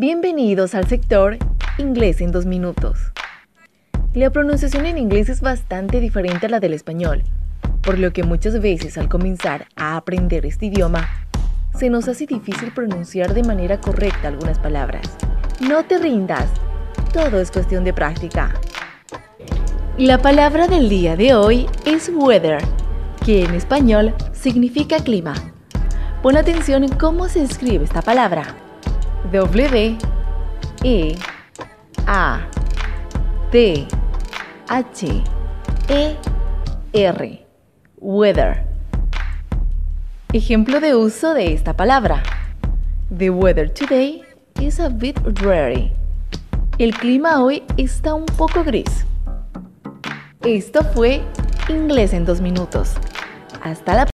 Bienvenidos al sector Inglés en dos minutos. La pronunciación en inglés es bastante diferente a la del español, por lo que muchas veces al comenzar a aprender este idioma, se nos hace difícil pronunciar de manera correcta algunas palabras. No te rindas, todo es cuestión de práctica. La palabra del día de hoy es weather, que en español significa clima. Pon atención en cómo se escribe esta palabra. W E A T H E R Weather. Ejemplo de uso de esta palabra. The weather today is a bit dreary. El clima hoy está un poco gris. Esto fue Inglés en dos minutos. Hasta la